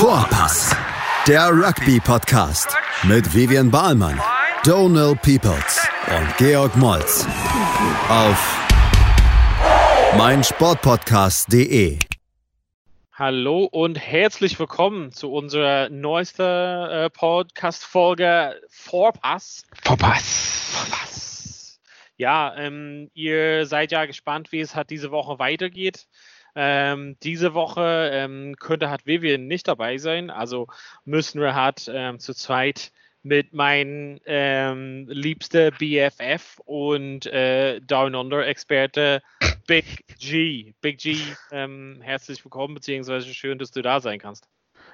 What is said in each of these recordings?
Vorpass, der Rugby-Podcast mit Vivian Bahlmann, Donal Peoples und Georg Moltz auf meinsportpodcast.de. Hallo und herzlich willkommen zu unserer neuesten äh, Podcast-Folge Vorpass. Vorpass. Vorpass. Ja, ähm, ihr seid ja gespannt, wie es halt diese Woche weitergeht. Ähm, diese Woche ähm, könnte hat Vivian nicht dabei sein, also müssen wir halt ähm, zu zweit mit meinem ähm, liebsten BFF und äh, Down Under Experte Big G. Big G, ähm, herzlich willkommen, beziehungsweise schön, dass du da sein kannst.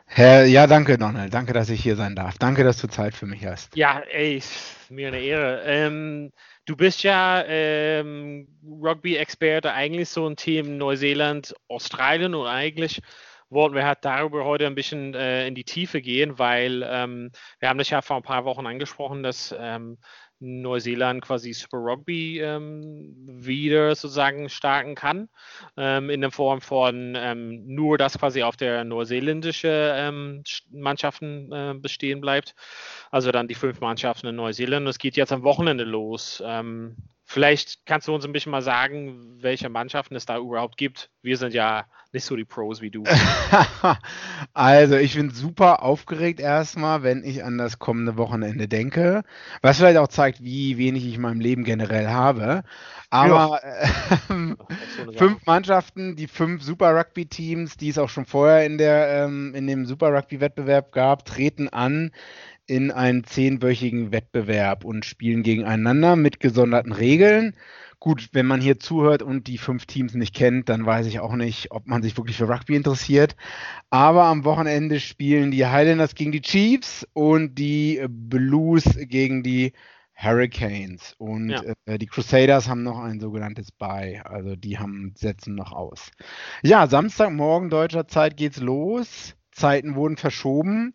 Herr, ja, danke, Donald. Danke, dass ich hier sein darf. Danke, dass du Zeit für mich hast. Ja, ey, mir eine Ehre. Du bist ja ähm, Rugby-Experte, eigentlich so ein Team Neuseeland, Australien und eigentlich wollten wir halt darüber heute ein bisschen äh, in die Tiefe gehen, weil ähm, wir haben das ja vor ein paar Wochen angesprochen, dass ähm, Neuseeland quasi Super Rugby ähm, wieder sozusagen starten kann, ähm, in der Form von ähm, nur, dass quasi auf der neuseeländische ähm, Mannschaften äh, bestehen bleibt. Also dann die fünf Mannschaften in Neuseeland. Es geht jetzt am Wochenende los. Ähm, Vielleicht kannst du uns ein bisschen mal sagen, welche Mannschaften es da überhaupt gibt. Wir sind ja nicht so die Pros wie du. also, ich bin super aufgeregt erstmal, wenn ich an das kommende Wochenende denke. Was vielleicht auch zeigt, wie wenig ich in meinem Leben generell habe. Aber ja. äh, fünf Mannschaften, die fünf Super Rugby-Teams, die es auch schon vorher in, der, ähm, in dem Super Rugby-Wettbewerb gab, treten an in einen zehnwöchigen Wettbewerb und spielen gegeneinander mit gesonderten Regeln. Gut, wenn man hier zuhört und die fünf Teams nicht kennt, dann weiß ich auch nicht, ob man sich wirklich für Rugby interessiert. Aber am Wochenende spielen die Highlanders gegen die Chiefs und die Blues gegen die Hurricanes. Und ja. äh, die Crusaders haben noch ein sogenanntes Bye, also die haben setzen noch aus. Ja, Samstagmorgen deutscher Zeit geht's los. Zeiten wurden verschoben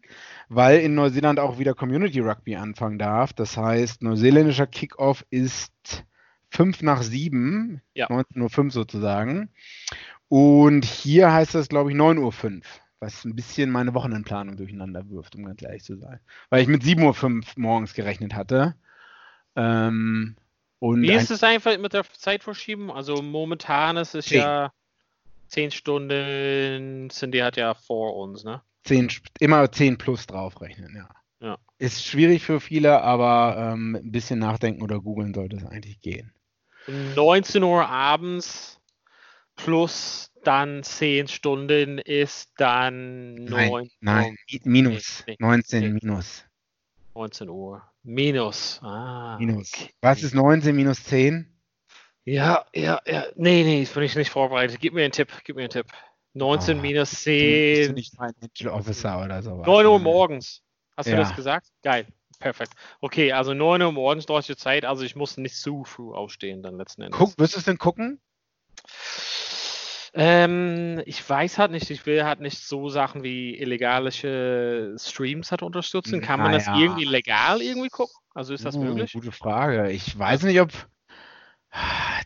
weil in Neuseeland auch wieder Community Rugby anfangen darf. Das heißt, neuseeländischer Kickoff ist 5 nach 7, ja. 19.05 Uhr sozusagen. Und hier heißt das, glaube ich, 9.05 Uhr, was ein bisschen meine Wochenendplanung durcheinander wirft, um ganz ehrlich zu sein. Weil ich mit 7.05 Uhr morgens gerechnet hatte. Ähm, und Wie ist es einfach mit der Zeitverschiebung? Also momentan ist es 10. ja 10 Stunden, sind die halt ja vor uns, ne? 10, immer 10 plus draufrechnen, ja. ja. Ist schwierig für viele, aber ähm, ein bisschen nachdenken oder googeln sollte es eigentlich gehen. 19 Uhr abends plus dann 10 Stunden ist dann 9. Nein, nein minus. Nee, nee, 19 nee. minus. 19 Uhr. Minus. Ah, minus. Okay. Was ist 19 minus 10? Ja, ja, ja. Nee, nee, das bin ich nicht vorbereitet. Gib mir einen Tipp, gib mir einen Tipp. 19 oh, minus 10. Bist du nicht Financial Officer oder sowas? 9 Uhr morgens. Hast ja. du das gesagt? Geil. Perfekt. Okay, also 9 Uhr morgens deutsche Zeit, also ich muss nicht zu früh aufstehen dann letzten Endes. Guck, wirst du es denn gucken? Ähm, ich weiß halt nicht, ich will halt nicht so Sachen wie illegale Streams halt unterstützen. Kann man naja. das irgendwie legal irgendwie gucken? Also ist das uh, möglich? Gute Frage. Ich weiß nicht, ob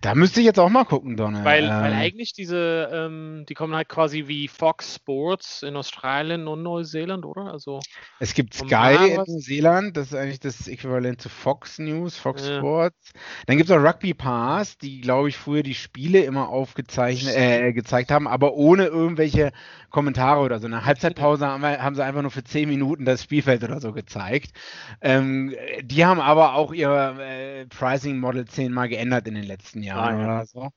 da müsste ich jetzt auch mal gucken, Donald. Weil, ähm, weil eigentlich diese, ähm, die kommen halt quasi wie Fox Sports in Australien und Neuseeland, oder? Also es gibt Sky in Neuseeland, das ist eigentlich das Äquivalent zu Fox News, Fox ja. Sports. Dann gibt es auch Rugby Pass, die, glaube ich, früher die Spiele immer aufgezeichnet, äh, gezeigt haben, aber ohne irgendwelche Kommentare oder so. Eine Halbzeitpause haben, wir, haben sie einfach nur für 10 Minuten das Spielfeld oder so gezeigt. Ähm, die haben aber auch ihr äh, Pricing Model zehnmal geändert in in den letzten Jahren ah, ja. oder so.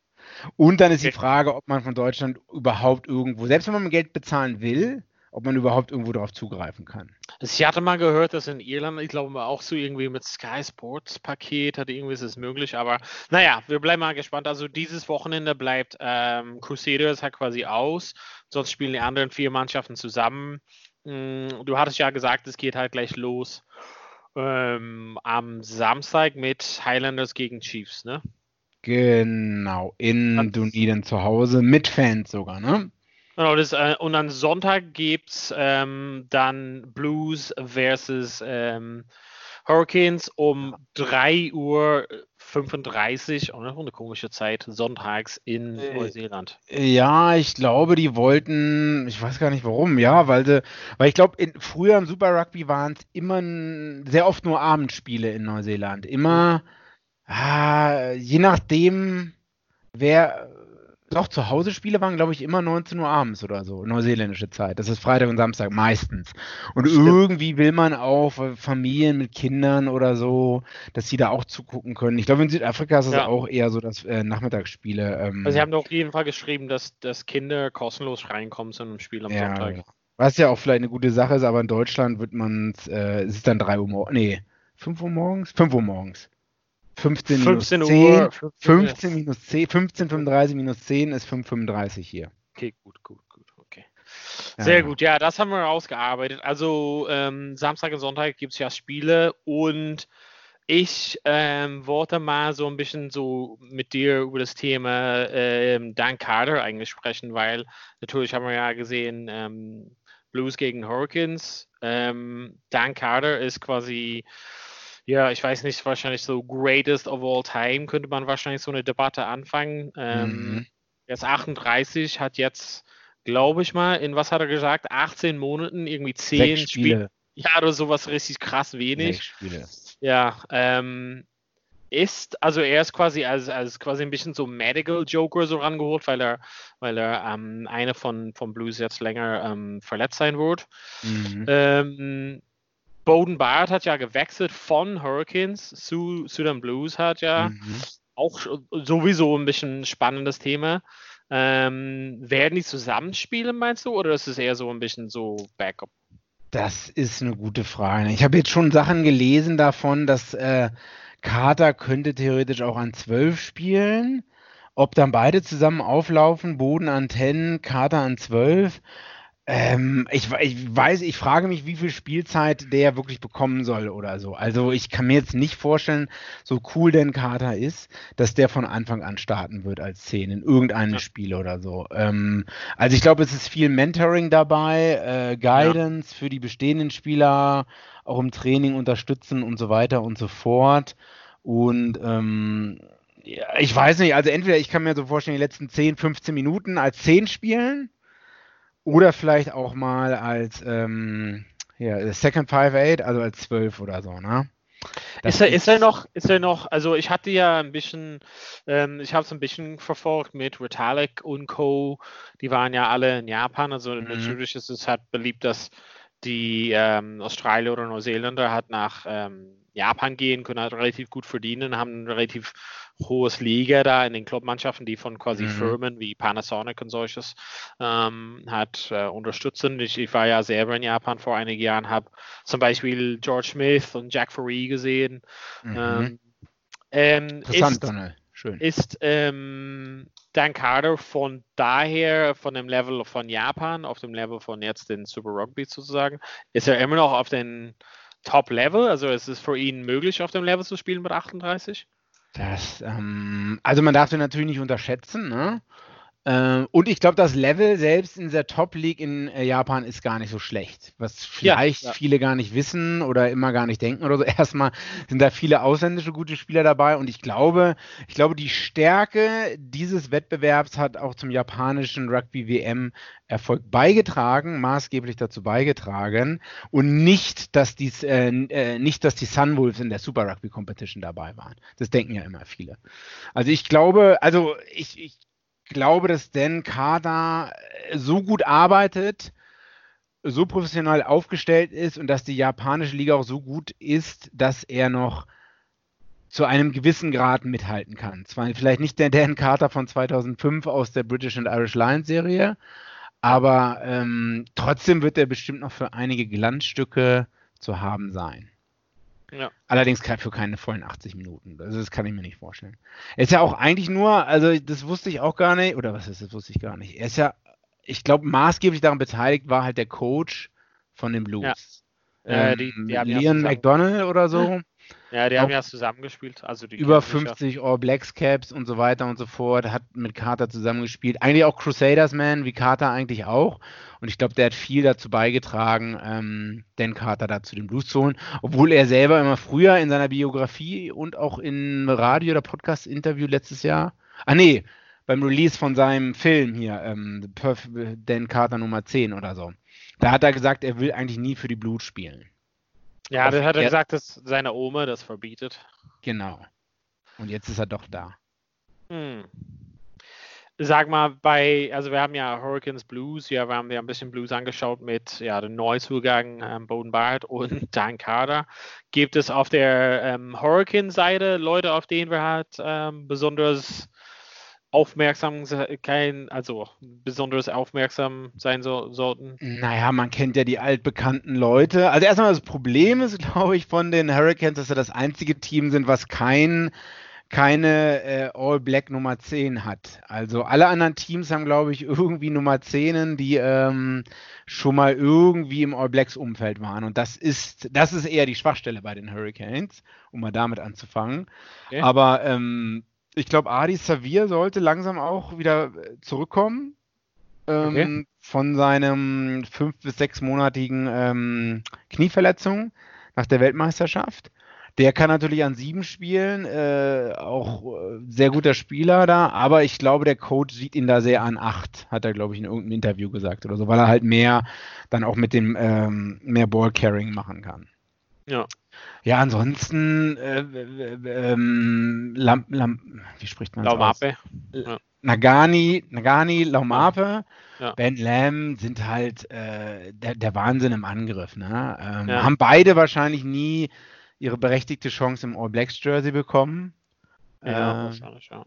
Und dann ist okay. die Frage, ob man von Deutschland überhaupt irgendwo, selbst wenn man Geld bezahlen will, ob man überhaupt irgendwo darauf zugreifen kann. Also ich hatte mal gehört, dass in Irland, ich glaube auch so irgendwie mit Sky Sports Paket hat irgendwie ist es möglich, aber naja, wir bleiben mal gespannt. Also dieses Wochenende bleibt ähm, Crusaders halt quasi aus, sonst spielen die anderen vier Mannschaften zusammen. Mm, du hattest ja gesagt, es geht halt gleich los ähm, am Samstag mit Highlanders gegen Chiefs, ne? Genau, in Dunedin zu Hause, mit Fans sogar, ne? Genau, das, äh, und am Sonntag gibt es ähm, dann Blues versus ähm, Hurricanes um 3 Uhr 35, auch noch eine komische Zeit, sonntags in Äh, Neuseeland. Ja, ich glaube, die wollten, ich weiß gar nicht warum, ja, weil sie, weil ich glaube, in- früher im Super Rugby waren es immer sehr oft nur Abendspiele in Neuseeland. Immer, ah, je nachdem, wer, doch zu Hause Spiele waren, glaube ich, immer 19 Uhr abends oder so, neuseeländische Zeit. Das ist Freitag und Samstag meistens. Und Stimmt. irgendwie will man auch Familien mit Kindern oder so, dass sie da auch zugucken können. Ich glaube, in Südafrika ist es Ja. auch eher so, dass äh, Nachmittagsspiele. Ähm, Also sie haben doch auf jeden Fall geschrieben, dass, dass Kinder kostenlos reinkommen zu einem Spiel am Ja, Sonntag. Was ja auch vielleicht eine gute Sache ist, aber in Deutschland wird man äh, es ist dann 3 Uhr morgens. Nee, 5 Uhr morgens? 5 Uhr morgens. 15 minus 15 10. Uhr. 15 15 minus 10, 15.35 minus 10 ist 5.35 hier. Okay, gut, gut, gut, okay. Ja. Sehr gut, ja, das haben wir rausgearbeitet. Also ähm, Samstag und Sonntag gibt es ja Spiele und ich ähm, wollte mal so ein bisschen so mit dir über das Thema ähm, Dan Carter eigentlich sprechen, weil natürlich haben wir ja gesehen, ähm, Blues gegen Hurricanes. Ähm, Dan Carter ist quasi, ja, ich weiß nicht, wahrscheinlich so greatest of all time, könnte man wahrscheinlich so eine Debatte anfangen. Ähm, Mhm. Er ist 38, hat jetzt, glaube ich mal, in was hat er gesagt? 18 Monaten irgendwie 10 Sechs Spiele. Spiele. Ja, oder sowas richtig krass wenig. Ja, ähm, ist, also er ist quasi als, als quasi ein bisschen so Medical Joker so rangeholt, weil er, weil er ähm, eine von, von Blues jetzt länger ähm, verletzt sein wird. Mhm. Ähm, Bowden Barrett hat ja gewechselt von Hurricanes zu, den Blues, hat ja Mhm. auch sowieso ein bisschen spannendes Thema. Ähm, werden die zusammenspielen, meinst du, oder ist es eher so ein bisschen so Backup? Das ist eine gute Frage. Ich habe jetzt schon Sachen gelesen davon, dass äh, Carter könnte theoretisch auch an 12 spielen. Ob dann beide zusammen auflaufen, Boden an 10, Carter an 12. Ähm, ich, ich weiß, ich frage mich, wie viel Spielzeit der wirklich bekommen soll oder so. Also ich kann mir jetzt nicht vorstellen, so cool denn Carter ist, dass der von Anfang an starten wird als 10 in irgendeinem Ja. Spiel oder so. Ähm, also ich glaube, es ist viel Mentoring dabei, äh, Guidance für die bestehenden Spieler, auch im Training unterstützen und so weiter und so fort. Und ähm, ja, ich weiß nicht, also entweder ich kann mir so vorstellen, die letzten 10, 15 Minuten als 10 spielen oder vielleicht auch mal als ähm, ja, Second 5-8, also als 12 oder so, ne? Das Ist er, ist er noch, ist er noch, also ich hatte ja ein bisschen, ähm, ich habe es ein bisschen verfolgt mit Retallick und Co. Die waren ja alle in Japan, also Mhm. natürlich ist es halt beliebt, dass die ähm, Australier oder Neuseeländer halt nach ähm, Japan gehen, können halt relativ gut verdienen, haben relativ hohes Liga da in den Clubmannschaften, die von quasi Mhm. Firmen wie Panasonic und solches ähm, hat äh, unterstützen. Ich, ich war ja selber in Japan vor einigen Jahren, habe zum Beispiel George Smith und Jack Faree gesehen. Mhm. Ähm, ähm, Interessant, ist, Donald. Schön. ist ähm, Dan Carter von daher, von dem Level von Japan, auf dem Level von jetzt den Super Rugby sozusagen, ist er immer noch auf den Top-Level? Also ist es für ihn möglich, auf dem Level zu spielen mit 38? Das, ähm, also man darf den natürlich nicht unterschätzen, ne? Äh, und ich glaube, das Level selbst in dieser Top League in äh, Japan ist gar nicht so schlecht. Was Ja, vielleicht ja. viele gar nicht wissen oder immer gar nicht denken oder so. Erstmal sind da viele ausländische gute Spieler dabei und ich glaube, ich glaube, die Stärke dieses Wettbewerbs hat auch zum japanischen Rugby WM Erfolg beigetragen, maßgeblich dazu beigetragen und nicht, dass dies, äh, äh, nicht, dass die Sunwolves in der Super Rugby Competition dabei waren. Das denken ja immer viele. Also ich glaube, also ich, ich glaube, dass Dan Carter äh, so gut arbeitet, so professionell aufgestellt ist und dass die japanische Liga auch so gut ist, dass er noch zu einem gewissen Grad mithalten kann. Zwar vielleicht nicht der Dan Carter von 2005 aus der British and Irish Lions Serie, aber ähm, trotzdem wird er bestimmt noch für einige Glanzstücke zu haben sein. Ja. Allerdings für keine vollen 80 Minuten. Also das kann ich mir nicht vorstellen. Er ist ja auch eigentlich nur, also das wusste ich auch gar nicht, oder was ist das, wusste ich gar nicht. Er ist ja, ich glaube, maßgeblich daran beteiligt war halt der Coach von den Blues. Ja. Äh, Ähm, die- die ja Leon zusammen- McDonald oder so. Ja, die haben ja zusammengespielt. Also über 50 All Blacks Caps und so weiter und so fort. Hat mit Carter zusammengespielt. Eigentlich auch Crusaders Man, wie Carter eigentlich auch. Und ich glaube, der hat viel dazu beigetragen, ähm, Dan Carter da zu den Blues zu holen. Obwohl er selber immer früher in seiner Biografie und auch im Radio- oder Podcast-Interview letztes Jahr. Ah, nee, beim Release von seinem Film hier, ähm, Dan Carter Nummer 10 oder so. Da hat er gesagt, er will eigentlich nie für die Blues spielen. Ja, das hat er gesagt, dass seine Oma das verbietet. Genau. Und jetzt ist er doch da. Hm. Sag mal, bei, also wir haben ja Hurricanes Blues, ja, wir haben ja ein bisschen Blues angeschaut mit ja, dem Neuzugang ähm, Boden und Dan Carter. Gibt es auf der ähm, Hurricane-Seite Leute, auf denen wir halt ähm, besonders aufmerksam kein, also besonders aufmerksam sein so, sollten? Naja, man kennt ja die altbekannten Leute. Also erstmal das Problem ist, glaube ich, von den Hurricanes, dass sie das einzige Team sind, was kein keine äh, All-Black Nummer 10 hat. Also alle anderen Teams haben, glaube ich, irgendwie Nummer 10, die ähm, schon mal irgendwie im All-Blacks-Umfeld waren. Und das ist, das ist eher die Schwachstelle bei den Hurricanes, um mal damit anzufangen. Okay. Aber ähm, ich glaube, Adi Savir sollte langsam auch wieder äh, zurückkommen. Ähm, okay. Von seinem fünf- bis sechsmonatigen ähm, Knieverletzung nach der Weltmeisterschaft. Der kann natürlich an sieben spielen, äh, auch äh, sehr guter Spieler da, aber ich glaube, der Coach sieht ihn da sehr an acht, hat er, glaube ich, in irgendeinem Interview gesagt oder so, weil er halt mehr dann auch mit dem ähm, mehr Ballcarrying machen kann. Ja. Ja, ansonsten äh, ähm, Lam, Lam, wie spricht man Laumape. Ja. Nagani, Nagani, Laumape, ja. Ben Lam sind halt äh, der, der, Wahnsinn im Angriff. Ne? Ähm, ja. Haben beide wahrscheinlich nie ihre berechtigte Chance im All Blacks Jersey bekommen. Ja, äh, wahrscheinlich, ja.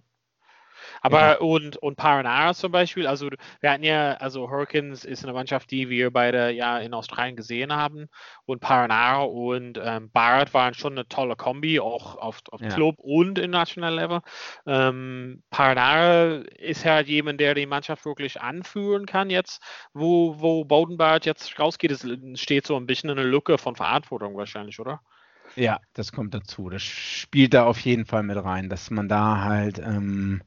Aber ja. und, und Paranara zum Beispiel, also wir hatten ja, also Hurricanes ist eine Mannschaft, die wir beide ja in Australien gesehen haben. Und Paranara und ähm, Barrett waren schon eine tolle Kombi, auch auf, auf ja. Club und im National Level. Ähm, Paranara ist halt jemand, der die Mannschaft wirklich anführen kann jetzt, wo, wo Bowden Barrett jetzt rausgeht. Es steht so ein bisschen eine Lücke von Verantwortung wahrscheinlich, oder? Ja, das kommt dazu. Das spielt da auf jeden Fall mit rein, dass man da halt ähm,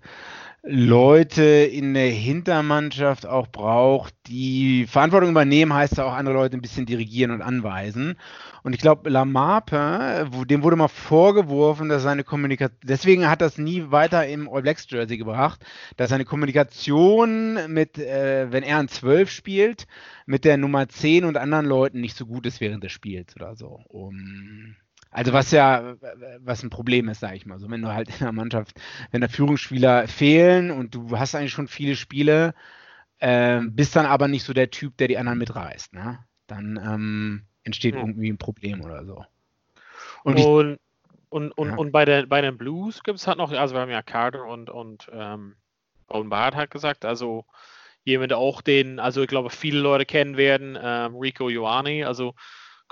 Leute in der Hintermannschaft auch braucht, die Verantwortung übernehmen, heißt ja auch andere Leute ein bisschen dirigieren und anweisen. Und ich glaube, Lamarpe, dem wurde mal vorgeworfen, dass seine Kommunikation, deswegen hat das nie weiter im All Blacks Jersey gebracht, dass seine Kommunikation mit, äh, wenn er ein 12 spielt, mit der Nummer 10 und anderen Leuten nicht so gut ist während des Spiels oder so. Um, also was ja, was ein Problem ist, sage ich mal. So, wenn du halt in der Mannschaft, wenn da Führungsspieler fehlen und du hast eigentlich schon viele Spiele, äh, bist dann aber nicht so der Typ, der die anderen mitreißt, ne? Dann ähm, entsteht ja. irgendwie ein Problem oder so. Und, und, und, und, ja. und, bei, der, bei den Blues gibt es halt noch, also wir haben ja Carter und, und ähm, Owen Barrett hat gesagt, also jemand auch den, also ich glaube, viele Leute kennen werden, ähm, Rico Ioani, also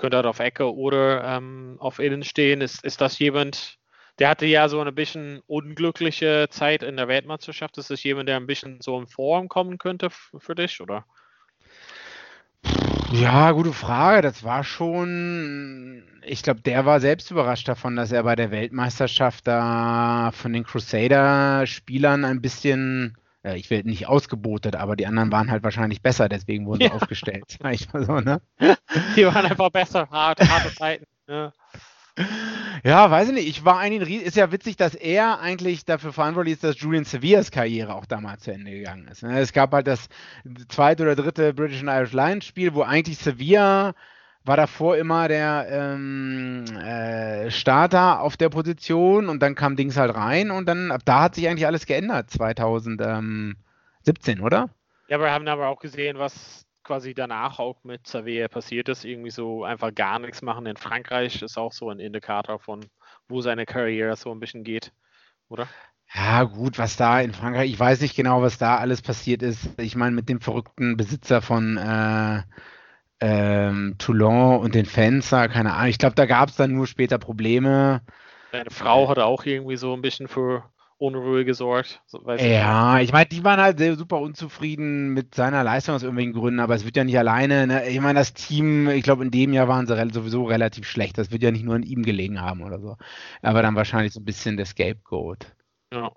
könnte er auf Ecke oder ähm, auf Innen stehen. Ist, ist das jemand, der hatte ja so eine bisschen unglückliche Zeit in der Weltmeisterschaft. Ist das jemand, der ein bisschen so in Form kommen könnte für dich, oder? Ja, gute Frage. Das war schon, ich glaube, der war selbst überrascht davon, dass er bei der Weltmeisterschaft da von den Crusader-Spielern ein bisschen äh, ich will nicht ausgebotet, aber die anderen waren halt wahrscheinlich besser, deswegen wurden sie ja. aufgestellt. so, ne? Die waren einfach besser, harte, harte Zeiten. Ja. Ja, weiß ich nicht. Ich war eigentlich, ist ja witzig, dass er eigentlich dafür verantwortlich ist, dass Julian Seviers Karriere auch damals zu Ende gegangen ist. Ne? Es gab halt das zweite oder dritte British and Irish Lions Spiel, wo eigentlich Sevilla war davor immer der ähm, äh, Starter auf der Position und dann kam Dings halt rein und dann ab da hat sich eigentlich alles geändert 2017, oder? Ja, wir haben aber auch gesehen, was quasi danach auch mit Xavier passiert ist. Irgendwie so einfach gar nichts machen in Frankreich ist auch so ein Indikator von, wo seine Karriere so ein bisschen geht, oder? Ja, gut, was da in Frankreich, ich weiß nicht genau, was da alles passiert ist. Ich meine, mit dem verrückten Besitzer von äh, ähm, Toulon und den Fenster, keine Ahnung. Ich glaube, da gab es dann nur später Probleme. Deine Frau hatte auch irgendwie so ein bisschen für Unruhe gesorgt. ja, ich meine, die waren halt sehr, super unzufrieden mit seiner Leistung aus irgendwelchen Gründen, aber es wird ja nicht alleine. Ne? Ich meine, das Team, ich glaube, in dem Jahr waren sie sowieso relativ schlecht. Das wird ja nicht nur an ihm gelegen haben oder so. Aber dann wahrscheinlich so ein bisschen der Scapegoat. Ja.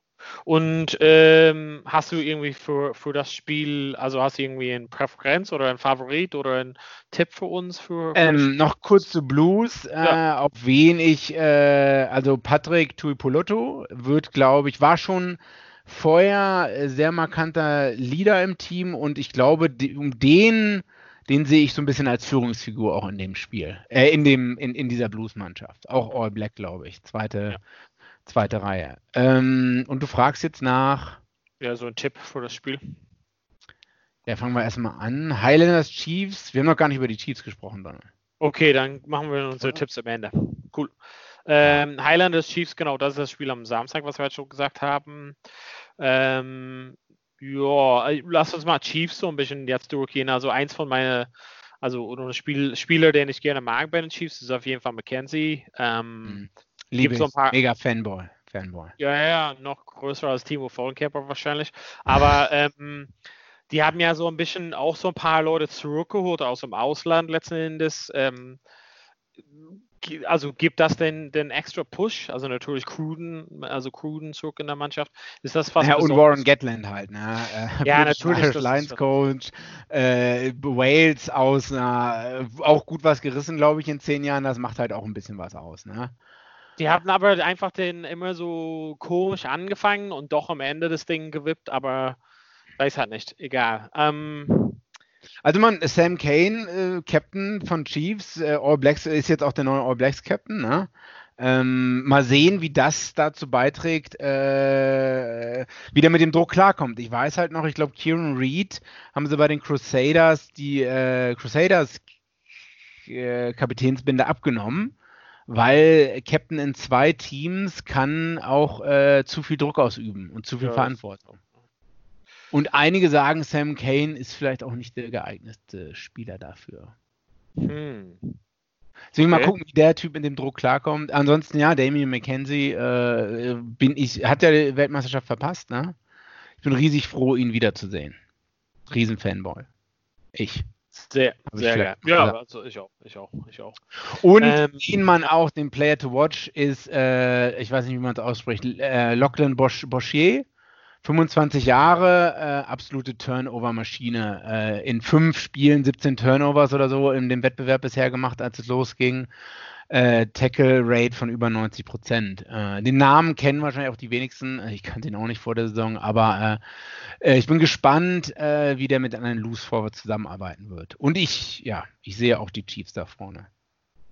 Und ähm, hast du irgendwie für, für das Spiel, also hast du irgendwie eine Präferenz oder ein Favorit oder einen Tipp für uns? Für, für ähm, noch kurz zu Blues, ja. äh, auf wen ich, äh, also Patrick Tuipolotto wird, glaube ich, war schon vorher sehr markanter Leader im Team und ich glaube, die, um den den sehe ich so ein bisschen als Führungsfigur auch in dem Spiel, äh, in dem, in, in dieser Blues-Mannschaft. Auch All Black, glaube ich. Zweite, ja. Zweite Reihe. Ähm, und du fragst jetzt nach. Ja, so ein Tipp für das Spiel. Ja, fangen wir erstmal an. Highlanders Chiefs. Wir haben noch gar nicht über die Chiefs gesprochen, Donald. Okay, dann machen wir unsere Tipps am Ende. Cool. Ähm, Highlanders Chiefs, genau, das ist das Spiel am Samstag, was wir jetzt schon gesagt haben. Ähm, ja, lass uns mal Chiefs so ein bisschen jetzt durchgehen. Also eins von meinen, also ein Spiel, Spieler, den ich gerne mag bei den Chiefs, ist auf jeden Fall McKenzie. Ähm, mhm. Liebe so paar, mega Fanboy. Fanboy. Ja, ja, noch größer als Timo Vollenkämper wahrscheinlich. Aber ähm, die haben ja so ein bisschen auch so ein paar Leute zurückgeholt aus dem Ausland letzten Endes. Ähm, also gibt das den, den extra Push? Also natürlich Cruden, also Cruden zurück in der Mannschaft. Ist das fast Ja, und Warren Gatland halt, ne? Äh, ja, natürlich. Lions Coach, äh, Wales aus, äh, auch gut was gerissen, glaube ich, in zehn Jahren. Das macht halt auch ein bisschen was aus, ne? Die hatten aber einfach den immer so komisch angefangen und doch am Ende das Ding gewippt, aber weiß halt nicht. Egal. Ähm, also man, Sam Kane, äh, Captain von Chiefs, äh, All Blacks ist jetzt auch der neue All Blacks Captain, ne? Ähm, mal sehen, wie das dazu beiträgt, äh, wie der mit dem Druck klarkommt. Ich weiß halt noch, ich glaube, Kieran Reed haben sie bei den Crusaders die äh, Crusaders äh, Kapitänsbinde abgenommen weil Captain in zwei Teams kann auch äh, zu viel Druck ausüben und zu viel ja. Verantwortung. Und einige sagen, Sam Kane ist vielleicht auch nicht der geeignete Spieler dafür. Hm. Deswegen okay. mal gucken, wie der Typ in dem Druck klarkommt. Ansonsten ja, Damien McKenzie äh, bin ich, hat ja die Weltmeisterschaft verpasst, ne? Ich bin riesig froh, ihn wiederzusehen. Riesenfanboy. Ich. Sehr, sehr geil. Ja, also ich auch, ich auch, ich auch. Und ähm, den man auch, den Player to watch, ist, äh, ich weiß nicht, wie man es ausspricht, äh, Lachlan Bosch, Boschier. 25 Jahre, äh, absolute Turnover-Maschine. Äh, in fünf Spielen 17 Turnovers oder so in dem Wettbewerb bisher gemacht, als es losging äh, Tackle-Rate von über 90 Prozent. Äh, den Namen kennen wahrscheinlich auch die wenigsten. Ich kannte ihn auch nicht vor der Saison, aber äh, äh ich bin gespannt, äh, wie der mit einem Loose Forward zusammenarbeiten wird. Und ich, ja, ich sehe auch die Chiefs da vorne.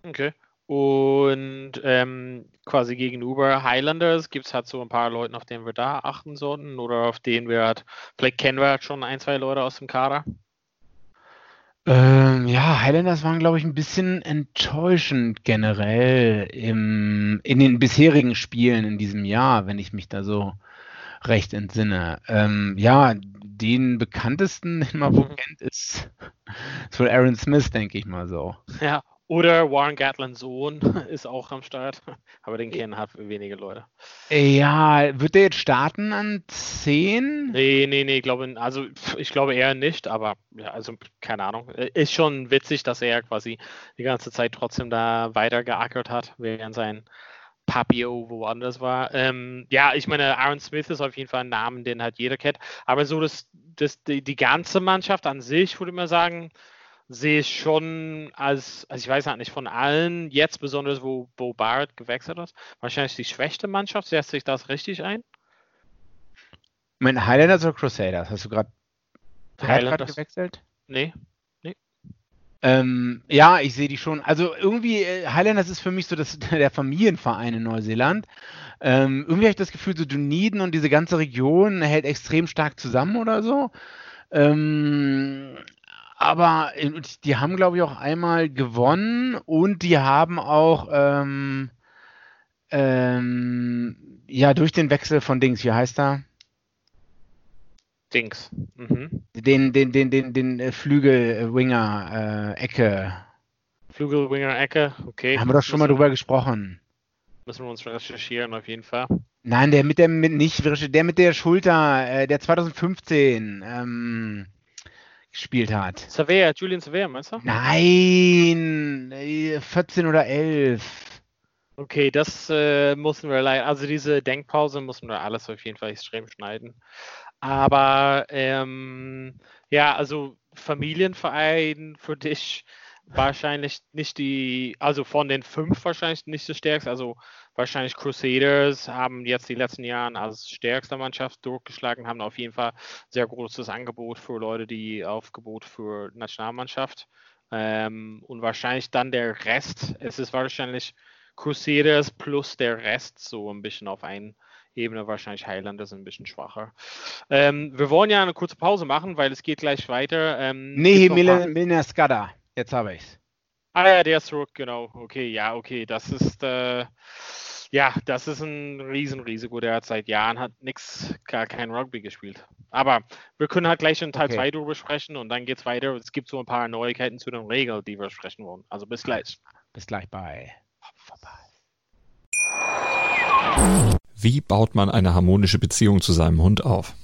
Okay. Und ähm, quasi gegenüber Highlanders gibt es halt so ein paar Leute, auf denen wir da achten sollten oder auf denen wir halt, vielleicht kennen wir halt schon ein, zwei Leute aus dem Kader. Ähm, ja, Highlanders waren, glaube ich, ein bisschen enttäuschend generell im, in den bisherigen Spielen in diesem Jahr, wenn ich mich da so recht entsinne. Ähm, ja, den bekanntesten, den man wohl kennt, ist, ist wohl Aaron Smith, denke ich mal so. Ja, oder Warren Gatlands Sohn ist auch am Start, aber den kennen halt wenige Leute. Ja, wird der jetzt starten an 10? Nee, nee, nee, glaube, also ich glaube eher nicht, aber ja, also keine Ahnung. Ist schon witzig, dass er quasi die ganze Zeit trotzdem da weiter geackert hat, während sein Papio woanders war. Ähm, ja, ich meine, Aaron Smith ist auf jeden Fall ein Name, den halt jeder kennt, aber so das, das, die, die ganze Mannschaft an sich, würde ich mal sagen, sehe ich schon als, also ich weiß halt nicht von allen, jetzt besonders, wo Bo Barrett gewechselt ist, wahrscheinlich die schwächste Mannschaft. Setzt sich das richtig ein? Mein Highlanders oder Crusaders? Hast du gerade Highlanders gewechselt? Nee. Ähm, ja, ich sehe die schon. Also irgendwie, äh, Highlanders ist für mich so das, der Familienverein in Neuseeland. Ähm, irgendwie habe ich das Gefühl, so Dunedin und diese ganze Region hält extrem stark zusammen oder so. Ähm, aber die haben, glaube ich, auch einmal gewonnen und die haben auch ähm, ähm, ja durch den Wechsel von Dings, wie heißt er? Dings. Mhm. Den, den, den, den, den äh, Flügelwinger äh, Ecke. Flügelwinger Ecke, okay. Haben wir doch schon mal drüber gesprochen. Müssen wir uns recherchieren, auf jeden Fall. Nein, der mit der mit nicht der mit der Schulter, äh, der 2015 ähm, gespielt hat. Savea, Julian Savea, meinst du? Nein, 14 äh, oder 11. Okay, das äh, müssen wir leider, also diese Denkpause müssen wir alles auf jeden Fall extrem schneiden. Aber ähm, ja, also Familienverein für dich wahrscheinlich nicht die, also von den fünf wahrscheinlich nicht so stärkst. Also wahrscheinlich Crusaders haben jetzt die letzten Jahre als stärkste Mannschaft durchgeschlagen, haben auf jeden Fall sehr großes Angebot für Leute, die Aufgebot für Nationalmannschaft. Ähm, und wahrscheinlich dann der Rest. Es ist wahrscheinlich Crusaders plus der Rest so ein bisschen auf einen Ebene wahrscheinlich Highlanders ein bisschen schwacher. Ähm, wir wollen ja eine kurze Pause machen, weil es geht gleich weiter. Ähm, nee, Milner Skada. Jetzt habe ich's. Ah ja, der ist zurück, genau. Okay, ja, okay. Das ist äh, ja, das ist ein Riesenrisiko. Der hat seit Jahren hat nichts, gar kein Rugby gespielt. Aber wir können halt gleich in Teil 2 okay. drüber sprechen und dann geht's weiter. Es gibt so ein paar Neuigkeiten zu den Regeln, die wir sprechen wollen. Also bis gleich. Bis gleich bei. Wie baut man eine harmonische Beziehung zu seinem Hund auf?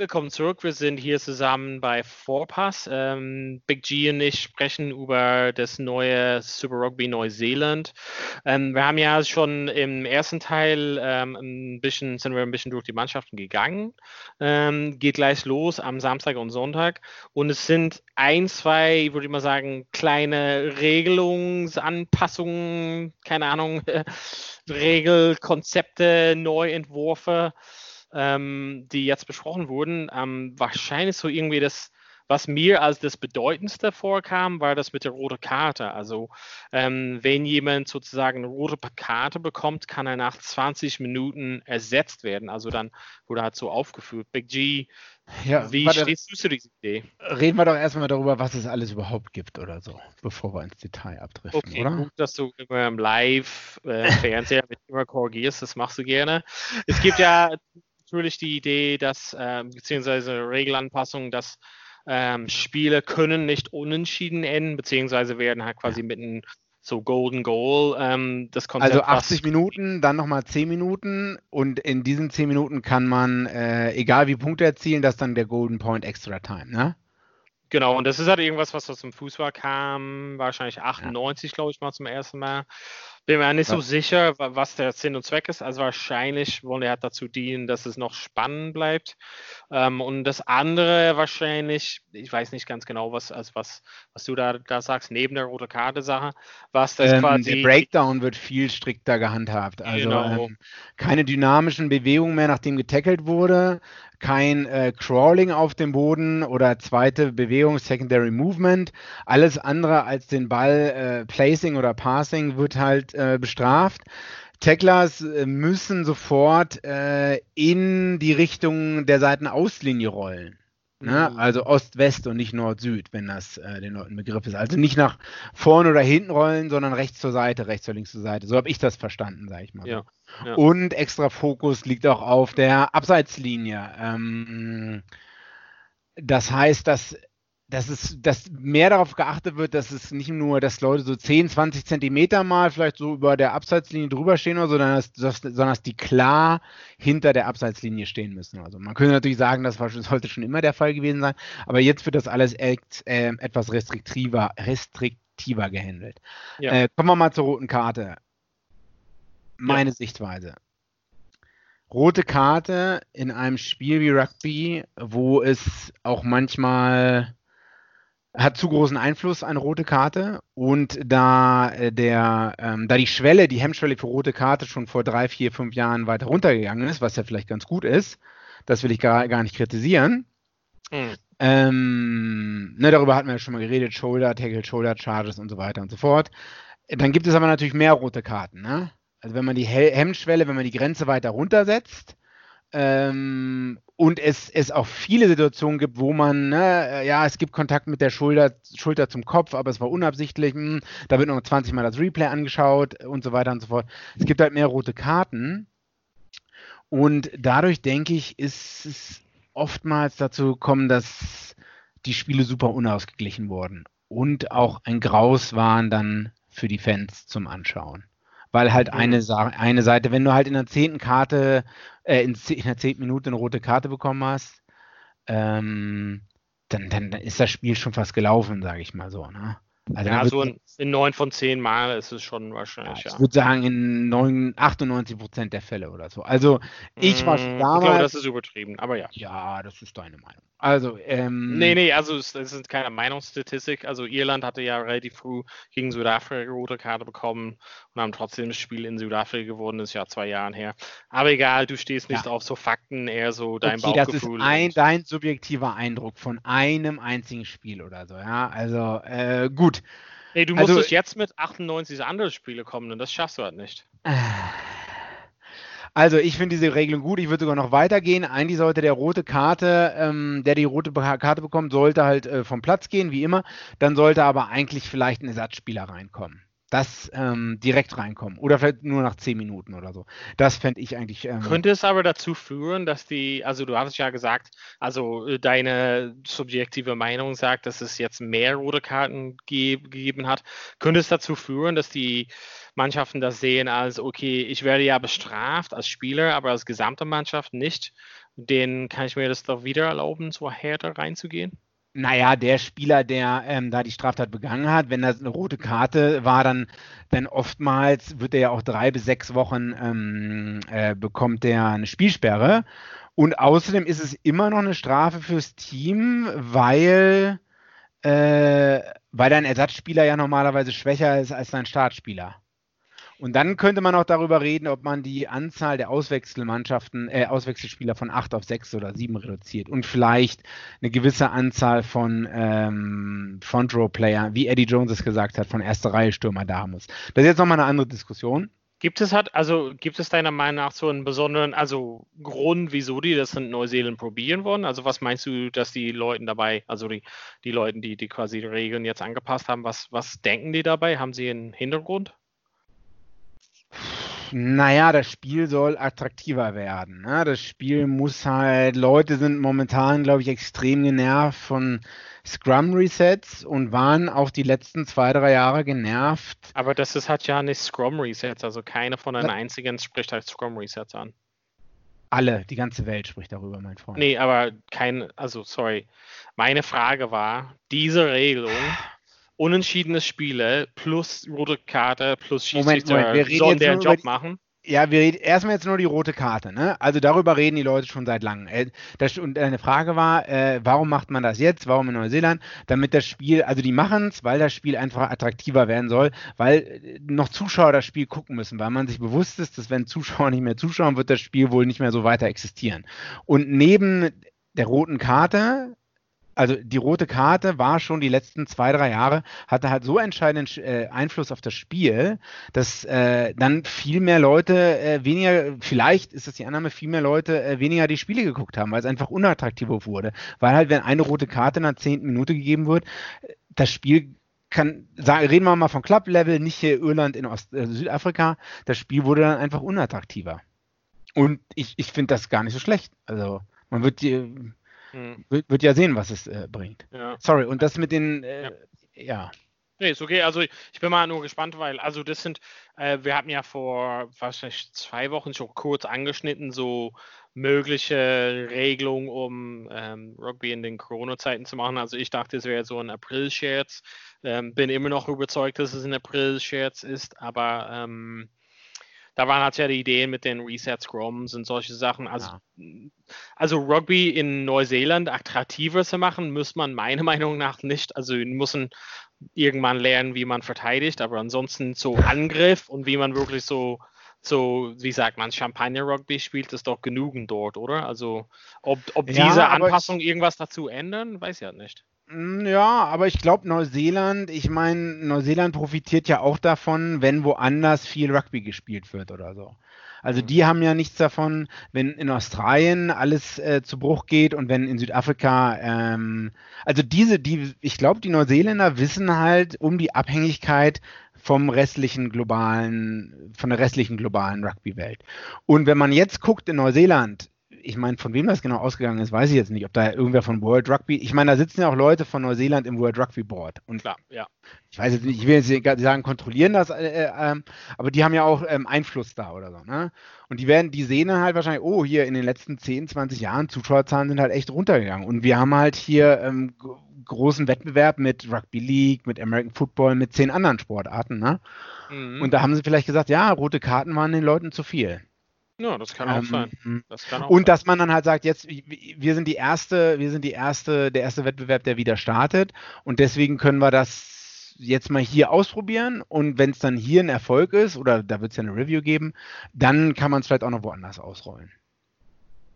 Willkommen zurück. Wir sind hier zusammen bei Vorpass. Ähm, Big G und ich sprechen über das neue Super Rugby Neuseeland. Ähm, wir haben ja schon im ersten Teil ähm, ein bisschen, sind wir ein bisschen durch die Mannschaften gegangen. Ähm, geht gleich los am Samstag und Sonntag. Und es sind ein, zwei, würde ich mal sagen, kleine Regelungsanpassungen, keine Ahnung, Regelkonzepte, Neuentwürfe ähm, die jetzt besprochen wurden, ähm, wahrscheinlich so irgendwie das, was mir als das Bedeutendste vorkam, war das mit der roten Karte. Also ähm, wenn jemand sozusagen eine rote Karte bekommt, kann er nach 20 Minuten ersetzt werden. Also dann wurde halt so aufgeführt. Big G, ja, wie warte, stehst du zu dieser Idee? Reden wir doch erstmal darüber, was es alles überhaupt gibt oder so, bevor wir ins Detail abdriften, okay, oder? gut, dass du immer im Live-Fernseher äh, mit immer korrigierst, das machst du gerne. Es gibt ja natürlich die Idee, dass, äh, beziehungsweise Regelanpassungen, dass ähm, Spiele können nicht unentschieden enden, beziehungsweise werden halt quasi mit einem so Golden Goal. Ähm, das Konzept, also 80 Minuten, dann nochmal 10 Minuten und in diesen 10 Minuten kann man, äh, egal wie Punkte erzielen, das ist dann der Golden Point Extra Time, ne? Genau, und das ist halt irgendwas, was aus dem Fußball kam, wahrscheinlich 98, ja. glaube ich, mal zum ersten Mal. Bin mir nicht ja. so sicher, was der Sinn und Zweck ist. Also wahrscheinlich wollen er dazu dienen, dass es noch spannend bleibt. Ähm, und das andere wahrscheinlich, ich weiß nicht ganz genau, was, also was, was du da, da sagst, neben der rote Karte-Sache, was das ähm, quasi. Der Breakdown wird viel strikter gehandhabt. Also genau. ähm, keine dynamischen Bewegungen mehr, nachdem getackelt wurde kein äh, Crawling auf dem Boden oder zweite Bewegung, Secondary Movement. Alles andere als den Ball äh, Placing oder Passing wird halt äh, bestraft. Tacklers äh, müssen sofort äh, in die Richtung der Seitenauslinie rollen. Ne? Mhm. Also Ost-West und nicht Nord-Süd, wenn das äh, den Leuten Begriff ist. Also nicht nach vorne oder hinten rollen, sondern rechts zur Seite, rechts oder links zur Seite. So habe ich das verstanden, sage ich mal. Ja. Ja. Und extra Fokus liegt auch auf der Abseitslinie. Ähm, das heißt, dass, dass, es, dass mehr darauf geachtet wird, dass es nicht nur, dass Leute so 10, 20 Zentimeter mal vielleicht so über der Abseitslinie drüber stehen oder so, sondern dass, dass, sondern dass die klar hinter der Abseitslinie stehen müssen. Also man könnte natürlich sagen, das war, sollte schon immer der Fall gewesen sein, aber jetzt wird das alles echt, äh, etwas restriktiver, restriktiver gehandelt. Ja. Äh, kommen wir mal zur roten Karte meine ja. Sichtweise. Rote Karte in einem Spiel wie Rugby, wo es auch manchmal hat zu großen Einfluss eine rote Karte und da äh, der ähm, da die Schwelle, die Hemmschwelle für rote Karte schon vor drei, vier, fünf Jahren weiter runtergegangen ist, was ja vielleicht ganz gut ist, das will ich gar, gar nicht kritisieren. Mhm. Ähm, ne, darüber hatten wir ja schon mal geredet, Shoulder, Tackle, Shoulder Charges und so weiter und so fort. Dann gibt es aber natürlich mehr rote Karten. Ne? Also wenn man die Hemmschwelle, wenn man die Grenze weiter runtersetzt, Ähm, und es, es auch viele Situationen gibt, wo man, ne, ja, es gibt Kontakt mit der Schulter, Schulter zum Kopf, aber es war unabsichtlich, mh, hm, da wird noch 20 Mal das Replay angeschaut und so weiter und so fort. Es gibt halt mehr rote Karten. Und dadurch, denke ich, ist es oftmals dazu gekommen, dass die Spiele super unausgeglichen wurden und auch ein Graus waren dann für die Fans zum Anschauen weil halt eine, eine Seite, wenn du halt in der zehnten Karte, äh, in, in, der zehnten Minute eine rote Karte bekommen hast, ähm, dann, dann, ist das Spiel schon fast gelaufen, sage ich mal so. Ne? Also ja, so in, in 9 von 10 Mal ist es schon wahrscheinlich, ja. Ich ja. würde sagen, in 9, 98 Prozent der Fälle oder so. Also, ich war schon damals. Ich glaube, das ist übertrieben, aber ja. Ja, das ist deine Meinung. Also, ähm. Nee, nee, also, es, es ist keine Meinungsstatistik. Also, Irland hatte ja relativ früh gegen Südafrika eine rote Karte bekommen und haben trotzdem das Spiel in Südafrika gewonnen. Das ist ja zwei Jahre her. Aber egal, du stehst nicht ja. auf so Fakten, eher so dein okay, Bauchgefühl. Das ist ein, dein subjektiver Eindruck von einem einzigen Spiel oder so, ja. Also, äh, gut. Nee, du musst also, jetzt mit 98 andere Spiele kommen und das schaffst du halt nicht. Also ich finde diese Regelung gut. Ich würde sogar noch weitergehen. Eigentlich sollte der rote Karte, ähm, der die rote Karte bekommt, sollte halt äh, vom Platz gehen, wie immer. Dann sollte aber eigentlich vielleicht ein Ersatzspieler reinkommen das ähm, direkt reinkommen. Oder vielleicht nur nach zehn Minuten oder so. Das fände ich eigentlich. Ähm, Könnte es aber dazu führen, dass die, also du hast ja gesagt, also äh, deine subjektive Meinung sagt, dass es jetzt mehr rote Karten ge gegeben hat. Könnte es dazu führen, dass die Mannschaften das sehen als, okay, ich werde ja bestraft als Spieler, aber als gesamte Mannschaft nicht. Den kann ich mir das doch wieder erlauben, so härter reinzugehen? Naja, der Spieler, der ähm, da die Straftat begangen hat, wenn das eine rote Karte war, dann, dann oftmals wird er ja auch drei bis sechs Wochen ähm, äh, bekommt er eine Spielsperre. Und außerdem ist es immer noch eine Strafe fürs Team, weil, äh, weil dein Ersatzspieler ja normalerweise schwächer ist als dein Startspieler. Und dann könnte man auch darüber reden, ob man die Anzahl der Auswechselmannschaften, äh, Auswechselspieler von acht auf sechs oder sieben reduziert und vielleicht eine gewisse Anzahl von ähm, Front Row Player, wie Eddie Jones es gesagt hat, von erster Reihe Stürmer da muss. Das ist jetzt nochmal eine andere Diskussion. Gibt es hat, also gibt es deiner Meinung nach so einen besonderen, also Grund, wieso die das in Neuseeland probieren wollen? Also was meinst du, dass die Leute dabei, also die, die Leute, die, die quasi die Regeln jetzt angepasst haben, was, was denken die dabei? Haben sie einen Hintergrund? Naja, das Spiel soll attraktiver werden. Ne? Das Spiel muss halt, Leute sind momentan, glaube ich, extrem genervt von Scrum-Resets und waren auch die letzten zwei, drei Jahre genervt. Aber das ist, hat ja nicht Scrum-Resets, also keine von den einzigen spricht halt Scrum-Resets an. Alle, die ganze Welt spricht darüber, mein Freund. Nee, aber kein, also sorry. Meine Frage war, diese Regelung unentschiedene Spiele plus rote Karte plus Schiedsrichter sollen deren Job machen? Ja, wir reden erstmal jetzt nur die rote Karte, ne? Also darüber reden die Leute schon seit langem. Äh, das, und eine Frage war, äh, warum macht man das jetzt? Warum in Neuseeland? Damit das Spiel, also die machen es, weil das Spiel einfach attraktiver werden soll, weil äh, noch Zuschauer das Spiel gucken müssen, weil man sich bewusst ist, dass wenn Zuschauer nicht mehr zuschauen, wird das Spiel wohl nicht mehr so weiter existieren. Und neben der roten Karte also die rote Karte war schon die letzten zwei, drei Jahre, hatte halt so entscheidenden äh, Einfluss auf das Spiel, dass äh, dann viel mehr Leute äh, weniger, vielleicht ist das die Annahme, viel mehr Leute äh, weniger die Spiele geguckt haben, weil es einfach unattraktiver wurde. Weil halt, wenn eine rote Karte in der zehnten Minute gegeben wird, das Spiel kann, sagen, reden wir mal von Club-Level, nicht hier Irland in Ost, äh, Südafrika, das Spiel wurde dann einfach unattraktiver. Und ich, ich finde das gar nicht so schlecht. Also man wird die, hm. Wird, wird, ja sehen, was es äh, bringt. Ja. Sorry, und das mit den, äh, ja. ja. Nee, ist okay. Also ich bin mal nur gespannt, weil, also das sind, äh, wir hatten ja vor wahrscheinlich zwei Wochen schon kurz angeschnitten, so mögliche Regelungen, um ähm, Rugby in den Corona-Zeiten zu machen. Also ich dachte, es wäre so ein April-Scherz. Ähm, bin immer noch überzeugt, dass es ein April-Scherz ist, aber ähm, da waren halt ja die Ideen mit den Reset Scrums und solche Sachen. Also, ja. also Rugby in Neuseeland attraktiver zu machen, muss man meiner Meinung nach nicht. Also müssen irgendwann lernen, wie man verteidigt, aber ansonsten so Angriff und wie man wirklich so so, wie sagt man, Champagner-Rugby spielt, ist doch genügend dort, oder? Also, ob, ob ja, diese Anpassung irgendwas dazu ändern, weiß ich halt nicht. Hm, ja, aber ich glaube Neuseeland, ich meine, Neuseeland profitiert ja auch davon, wenn woanders viel Rugby gespielt wird oder so. Also die haben ja nichts davon, wenn in Australien alles äh, zu Bruch geht und wenn in Südafrika, ähm, also diese, die, ich glaube, die Neuseeländer wissen halt um die Abhängigkeit vom restlichen globalen, von der restlichen globalen Rugby-Welt. Und wenn man jetzt guckt in Neuseeland, ich meine, von wem das genau ausgegangen ist, weiß ich jetzt nicht. Ob da irgendwer von World Rugby, ich meine, da sitzen ja auch Leute von Neuseeland im World Rugby Board. Und Klar, ja. Ich weiß jetzt nicht, ich will jetzt nicht sagen, kontrollieren das, äh, äh, ähm, aber die haben ja auch ähm, Einfluss da oder so. Ne? Und die werden, die sehen dann halt wahrscheinlich, oh, hier in den letzten 10, 20 Jahren, Zuschauerzahlen sind halt echt runtergegangen. Und wir haben halt hier ähm, großen Wettbewerb mit Rugby League, mit American Football, mit zehn anderen Sportarten. Ne? Mhm. Und da haben sie vielleicht gesagt, ja, rote Karten waren den Leuten zu viel. Ja, das kann auch ähm, sein. Das kann auch und sein. dass man dann halt sagt, jetzt, wir sind die erste, wir sind die erste, der erste Wettbewerb, der wieder startet und deswegen können wir das jetzt mal hier ausprobieren und wenn es dann hier ein Erfolg ist, oder da wird es ja eine Review geben, dann kann man es vielleicht auch noch woanders ausrollen.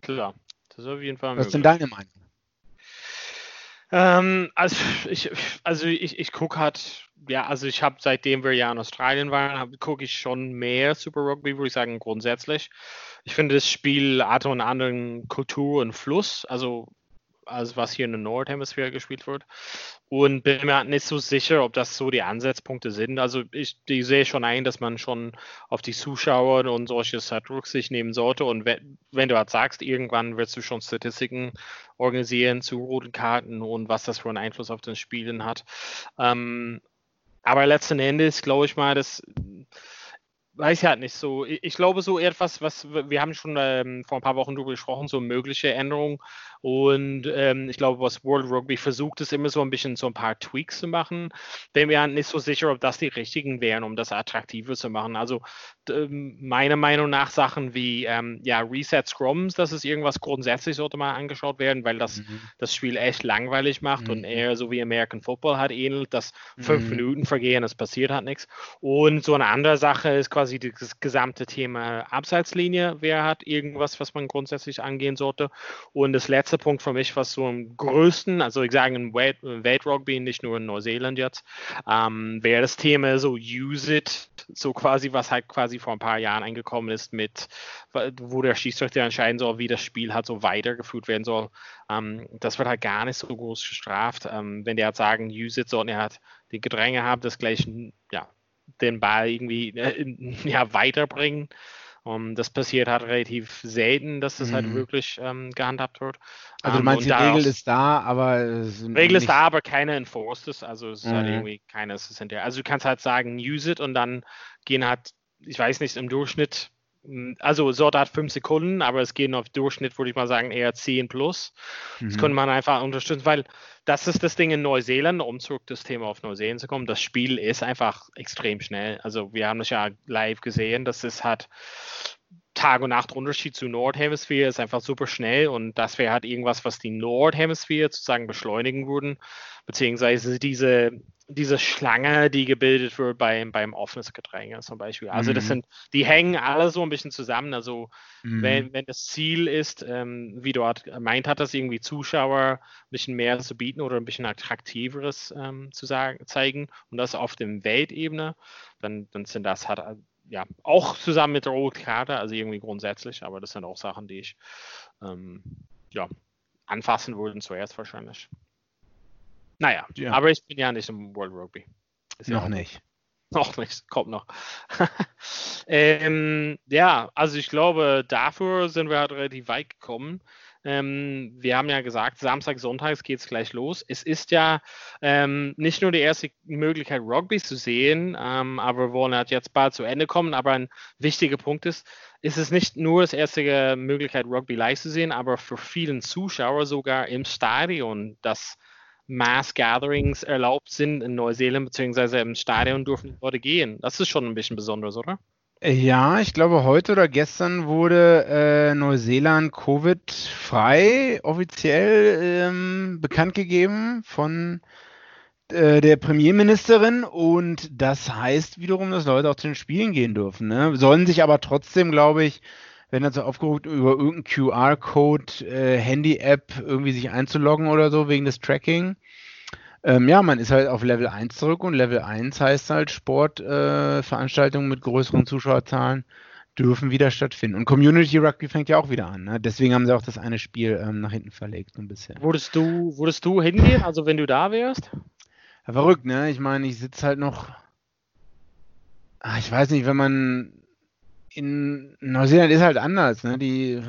Klar, das ist auf jeden Fall Was ist denn deine Meinung? Ähm, also ich, also ich, ich gucke halt, ja, also ich habe seitdem wir ja in Australien waren, gucke ich schon mehr Super Rugby, würde ich sagen, grundsätzlich. Ich finde das Spiel hat einen anderen Kultur und Fluss, also als was hier in der Nordhemisphäre gespielt wird. Und bin mir halt nicht so sicher, ob das so die Ansatzpunkte sind. Also ich, ich sehe schon ein, dass man schon auf die Zuschauer und solches halt Rücksicht nehmen sollte. Und wenn, wenn du halt sagst, irgendwann wirst du schon Statistiken organisieren zu roten Karten und was das für einen Einfluss auf das Spielen hat. Ähm, aber letzten Endes glaube ich mal, dass weiß ich halt nicht so. Ich, glaube so etwas, was wir haben schon ähm, vor ein paar Wochen darüber gesprochen, so mögliche Änderungen. Und ähm, ich glaube, was World Rugby versucht, ist immer so ein bisschen so ein paar Tweaks zu machen. Bin mir nicht so sicher, ob das die richtigen wären, um das attraktiver zu machen. Also ähm, meiner Meinung nach Sachen wie ähm, ja, Reset Scrums, das ist irgendwas grundsätzlich sollte mal angeschaut werden, weil das mhm. das Spiel echt langweilig macht mhm. und eher so wie American Football hat ähnelt, dass fünf mhm. Minuten vergehen, es passiert hat nichts. Und so eine andere Sache ist quasi das gesamte Thema Abseitslinie, wer hat irgendwas, was man grundsätzlich angehen sollte. Und das letzte Punkt für mich, was so am größten, also ich sage Welt, Weltrugby, nicht nur in Neuseeland jetzt, ähm, wäre das Thema so Use It, so quasi, was halt quasi vor ein paar Jahren eingekommen ist mit, wo der Schiedsrichter entscheiden soll, wie das Spiel halt so weitergeführt werden soll. Ähm, das wird halt gar nicht so groß gestraft. Ähm, wenn die halt sagen, Use It, sollten er halt die Gedränge haben, das gleich, ja, den Ball irgendwie äh, ja, weiterbringen. Um, ähm, das passiert halt relativ selten, dass das halt mhm. halt wirklich ähm, gehandhabt wird. Also du ähm, meinst, die Regel ist da, aber Regel ist da, aber keine enforced Also es ist halt mhm. halt irgendwie keines hinterher. Also du kannst halt sagen, use it und dann gehen halt, ich weiß nicht, im Durchschnitt also Sorte hat fünf Sekunden, aber es gehen auf Durchschnitt, würde ich mal sagen, eher 10 plus. Mhm. Das könnte man einfach unterstützen, weil das ist das Ding in Neuseeland, um zurück das Thema auf Neuseeland zu kommen. Das Spiel ist einfach extrem schnell. Also wir haben das ja live gesehen, das ist halt Tag- und Nacht-Unterschied zu Nordhemisphäre ist einfach super schnell und das wäre halt irgendwas, was die Nordhemisphäre sozusagen beschleunigen würden, beziehungsweise diese diese Schlange, die gebildet wird beim, beim offenes Gedränge zum Beispiel. Also das mhm. sind, die hängen alle so ein bisschen zusammen. Also mhm. wenn, wenn das Ziel ist, ähm, wie dort meint hat, das irgendwie Zuschauer ein bisschen mehr zu bieten oder ein bisschen attraktiveres ähm, zu sagen, zeigen und das auf dem Weltebene, dann, dann sind das halt ja auch zusammen mit der Rotkarte, also irgendwie grundsätzlich, aber das sind auch Sachen, die ich ähm, ja, anfassen würde zuerst wahrscheinlich. Naja, ja. aber ich bin ja nicht im World Rugby. Ist noch ja nicht. Noch nicht, kommt noch. ähm, ja, also ich glaube, dafür sind wir halt relativ weit gekommen. Ähm, wir haben ja gesagt, Samstag, Sonntags geht es gleich los. Es ist ja ähm, nicht nur die erste Möglichkeit, Rugby zu sehen, ähm, aber wir wollen halt jetzt bald zu Ende kommen. Aber ein wichtiger Punkt ist, ist es nicht nur das erste Möglichkeit, Rugby live zu sehen, aber für vielen Zuschauer sogar im Stadion das Mass Gatherings erlaubt sind in Neuseeland, beziehungsweise im Stadion dürfen die Leute gehen. Das ist schon ein bisschen besonders, oder? Ja, ich glaube, heute oder gestern wurde äh, Neuseeland Covid-frei offiziell ähm, bekannt gegeben von äh, der Premierministerin und das heißt wiederum, dass Leute auch zu den Spielen gehen dürfen. Ne? Sollen sich aber trotzdem, glaube ich, wenn dazu aufgerufen, über irgendeinen QR-Code, äh, Handy-App irgendwie sich einzuloggen oder so wegen des Tracking. Ähm, ja, man ist halt auf Level 1 zurück und Level 1 heißt halt Sportveranstaltungen äh, mit größeren Zuschauerzahlen dürfen wieder stattfinden. Und Community Rugby fängt ja auch wieder an. Ne? Deswegen haben sie auch das eine Spiel ähm, nach hinten verlegt, ein bisschen. Würdest du, würdest du hingehen, also wenn du da wärst? Ja, verrückt, ne? Ich meine, ich sitze halt noch. Ah, ich weiß nicht, wenn man in Neuseeland ist halt anders, ne? Die,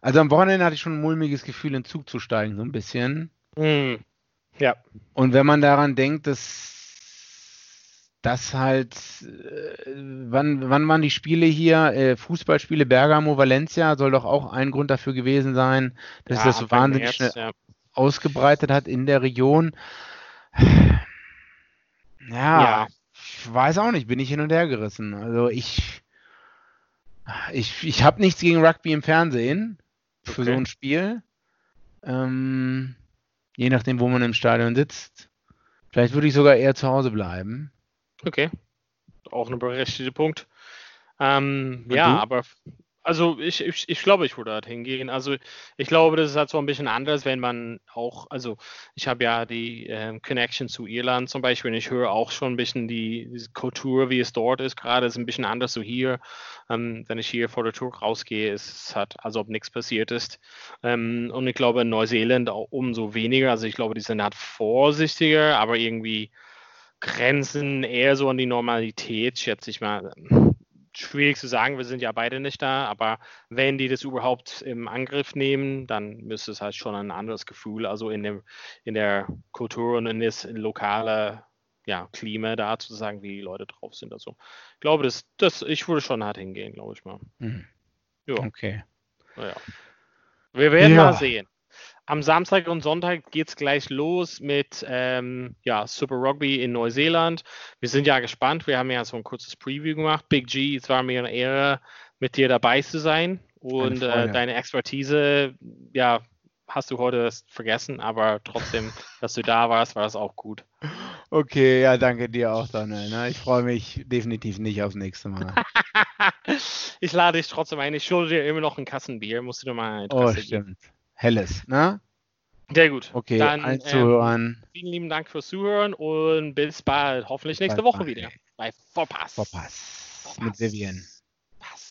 also am Wochenende hatte ich schon ein mulmiges Gefühl, in den Zug zu steigen, so ein bisschen. Hm. Ja. Und wenn man daran denkt, dass das halt, äh, wann, wann waren die Spiele hier? Äh, Fußballspiele Bergamo, Valencia soll doch auch ein Grund dafür gewesen sein, dass Ja, das so wahnsinnig März, schnell ja. ausgebreitet hat in der Region. Ja, Ja. ich weiß auch nicht, bin ich hin und her gerissen. Also ich, ich, ich habe nichts gegen Rugby im Fernsehen für so Okay. ein Spiel. Ähm, je nachdem, wo man im Stadion sitzt. Vielleicht würde ich sogar eher zu Hause bleiben. Okay. Auch ein berechtigter Punkt. Ähm, ja, du? aber also ich, ich, ich glaube, ich würde dorthin gehen. Also ich glaube, das ist halt so ein bisschen anders, wenn man auch, also ich habe ja die ähm, Connection zu Irland zum Beispiel und ich höre auch schon ein bisschen die, diese Kultur, wie es dort ist, gerade ist ein bisschen anders so hier. Ähm, wenn ich hier vor der Tür rausgehe, ist es halt, als ob nichts passiert ist. Ähm, und ich glaube, in Neuseeland auch umso weniger. Also ich glaube, die sind halt vorsichtiger, aber irgendwie grenzen eher so an die Normalität, schätze ich mal. Schwierig zu sagen, wir sind ja beide nicht da, aber wenn die das überhaupt im Angriff nehmen, dann müsste es halt schon ein anderes Gefühl, also in dem, in der Kultur und in das lokale ja, Klima da zu sagen, wie die Leute drauf sind. Also ich glaube, das, das, ich würde schon hart hingehen, glaube ich mal. Hm. Ja, Okay. ja. Wir werden Ja. mal sehen. Am Samstag und Sonntag geht es gleich los mit ähm, ja, Super Rugby in Neuseeland. Wir sind ja gespannt. Wir haben ja so ein kurzes Preview gemacht. Big G, es war mir eine Ehre, mit dir dabei zu sein. Und äh, deine Expertise, ja, hast du heute vergessen, aber trotzdem, dass du da warst, war das auch gut. Okay, ja, danke dir auch, Daniel. Ne? Ich freue mich definitiv nicht aufs nächste Mal. ich lade dich trotzdem ein. Ich schulde dir immer noch ein Kassenbier. Musst du dir mal eine Oh, Adresse geben. Helles, ne? Sehr gut. Okay, Dann, allen ähm, Zuhörern. Vielen lieben Dank fürs Zuhören und bis bald. Hoffentlich nächste Bye, Woche bye. wieder bei Vorpass. Verpass. Mit Vivian. Pass.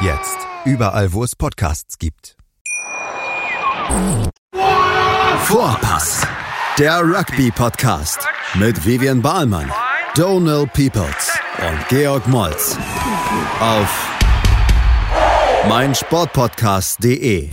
Jetzt überall, wo es Podcasts gibt. Vorpass, der Rugby-Podcast mit Vivian Bahlmann, Donal Peoples und Georg Moltz auf meinsportpodcast.de.